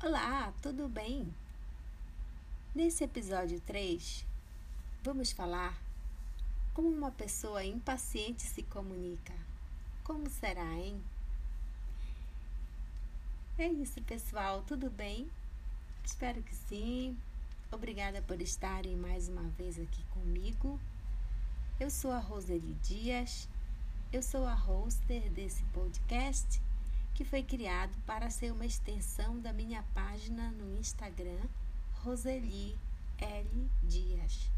Olá, tudo bem? Nesse episódio 3, vamos falar como uma pessoa impaciente se comunica. Como será, hein? É isso, pessoal, tudo bem? Espero que sim. Obrigada por estarem mais uma vez aqui comigo. Eu sou a Roseli Dias, eu sou a hoster desse podcast que foi criado para ser uma extensão da minha página no Instagram, Roseli L. Dias,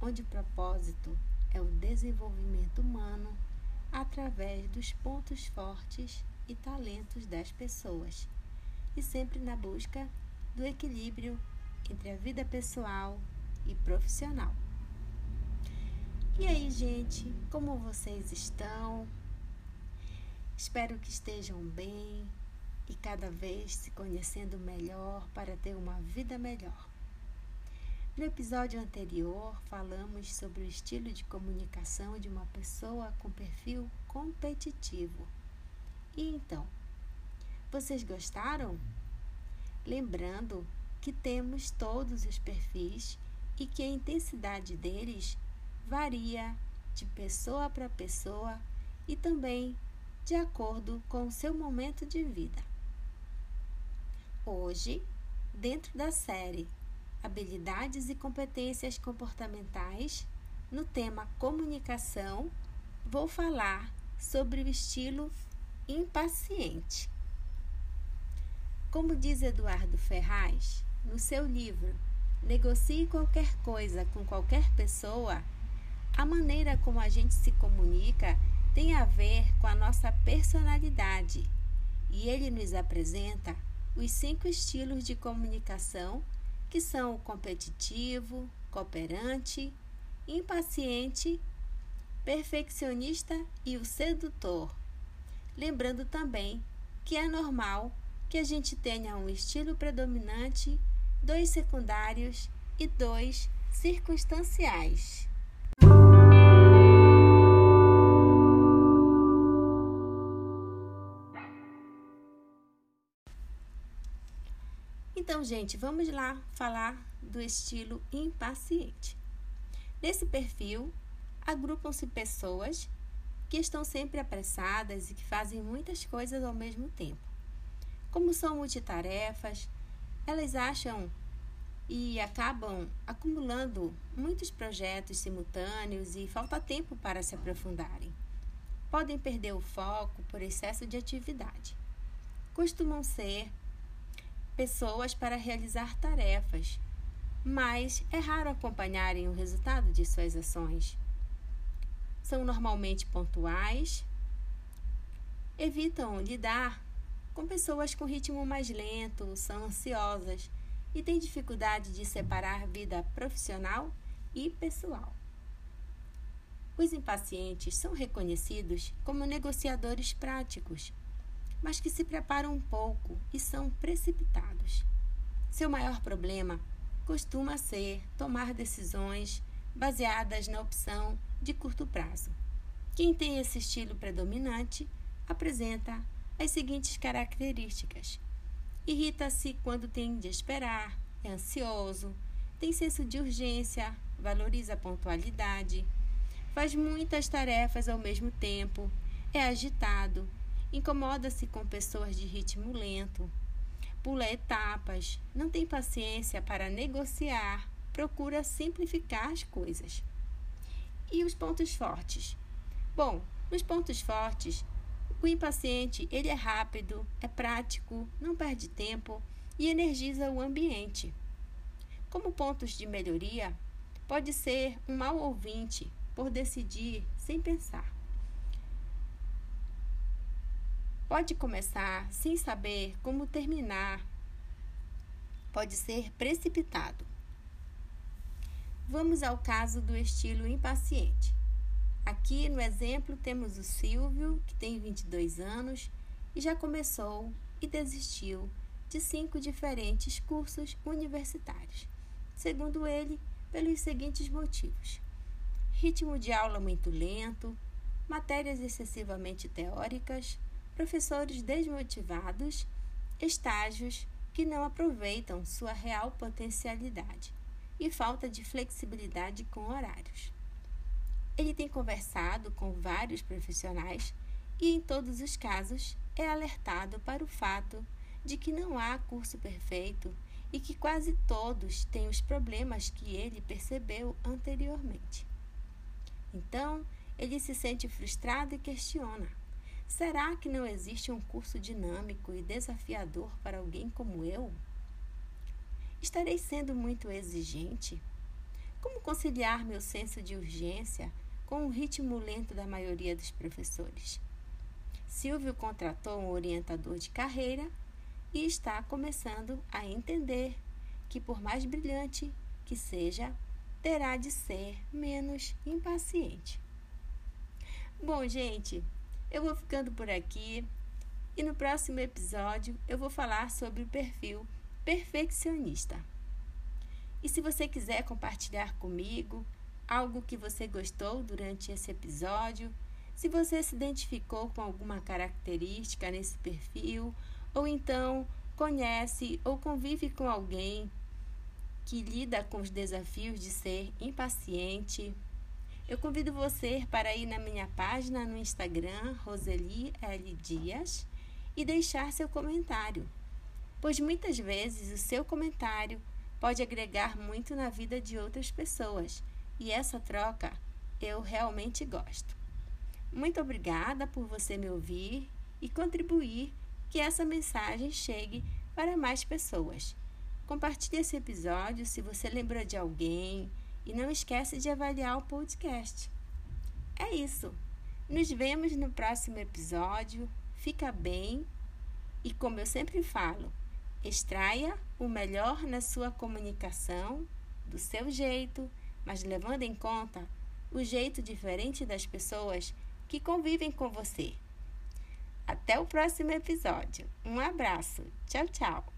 onde o propósito é o desenvolvimento humano através dos pontos fortes e talentos das pessoas, e sempre na busca do equilíbrio entre a vida pessoal e profissional. E aí, gente, como vocês estão? Espero que estejam bem e cada vez se conhecendo melhor para ter uma vida melhor. No episódio anterior, falamos sobre o estilo de comunicação de uma pessoa com perfil competitivo. E então, vocês gostaram? Lembrando que temos todos os perfis e que a intensidade deles varia de pessoa para pessoa e também de acordo com o seu momento de vida. Hoje, dentro da série Habilidades e Competências Comportamentais, no tema Comunicação, vou falar sobre o estilo impaciente. Como diz Eduardo Ferraz no seu livro Negocie qualquer coisa com qualquer pessoa, a maneira como a gente se comunica tem a ver com a nossa personalidade e ele nos apresenta os cinco estilos de comunicação que são o competitivo, cooperante, impaciente, perfeccionista e o sedutor. Lembrando também que é normal que a gente tenha um estilo predominante, dois secundários e dois circunstanciais. Então, gente, vamos lá falar do estilo impaciente. Nesse perfil, agrupam-se pessoas que estão sempre apressadas e que fazem muitas coisas ao mesmo tempo. Como são multitarefas, elas acham e acabam acumulando muitos projetos simultâneos e falta tempo para se aprofundarem. Podem perder o foco por excesso de atividade. Costumam ser pessoas para realizar tarefas, mas é raro acompanharem o resultado de suas ações. São normalmente pontuais, evitam lidar com pessoas com ritmo mais lento, são ansiosas e têm dificuldade de separar vida profissional e pessoal. Os impacientes são reconhecidos como negociadores práticos mas que se preparam um pouco e são precipitados. Seu maior problema costuma ser tomar decisões baseadas na opção de curto prazo. Quem tem esse estilo predominante apresenta as seguintes características: irrita-se quando tem de esperar, é ansioso, tem senso de urgência, valoriza a pontualidade, faz muitas tarefas ao mesmo tempo, é agitado, Incomoda-se com pessoas de ritmo lento, pula etapas, não tem paciência para negociar, procura simplificar as coisas. E os pontos fortes? Bom, nos pontos fortes, o impaciente ele é rápido, é prático, não perde tempo e energiza o ambiente. Como pontos de melhoria, pode ser um mau ouvinte por decidir sem pensar. Pode começar sem saber como terminar. Pode ser precipitado. Vamos ao caso do estilo impaciente. Aqui no exemplo temos o Silvio, que tem 22 anos e já começou e desistiu de cinco diferentes cursos universitários. Segundo ele, pelos seguintes motivos: ritmo de aula muito lento, matérias excessivamente teóricas, professores desmotivados, estágios, que não aproveitam sua real potencialidade e falta de flexibilidade com horários. Ele tem conversado com vários profissionais e, em todos os casos, é alertado para o fato de que não há curso perfeito e que quase todos têm os problemas que ele percebeu anteriormente. Então, ele se sente frustrado e questiona: será que não existe um curso dinâmico e desafiador para alguém como eu? Estarei sendo muito exigente? Como conciliar meu senso de urgência com o ritmo lento da maioria dos professores? Silvio contratou um orientador de carreira e está começando a entender que, por mais brilhante que seja, terá de ser menos impaciente. Bom, gente, eu vou ficando por aqui e no próximo episódio eu vou falar sobre o perfil perfeccionista. E se você quiser compartilhar comigo algo que você gostou durante esse episódio, se você se identificou com alguma característica nesse perfil, ou então conhece ou convive com alguém que lida com os desafios de ser impaciente, eu convido você para ir na minha página no Instagram, Roseli L. Dias, e deixar seu comentário, pois muitas vezes o seu comentário pode agregar muito na vida de outras pessoas e essa troca eu realmente gosto. Muito obrigada por você me ouvir e contribuir que essa mensagem chegue para mais pessoas. Compartilhe esse episódio se você lembrou de alguém e não esquece de avaliar o podcast. É isso. Nos vemos no próximo episódio. Fica bem e como eu sempre falo, extraia o melhor na sua comunicação, do seu jeito, mas levando em conta o jeito diferente das pessoas que convivem com você. Até o próximo episódio. Um abraço. Tchau, tchau.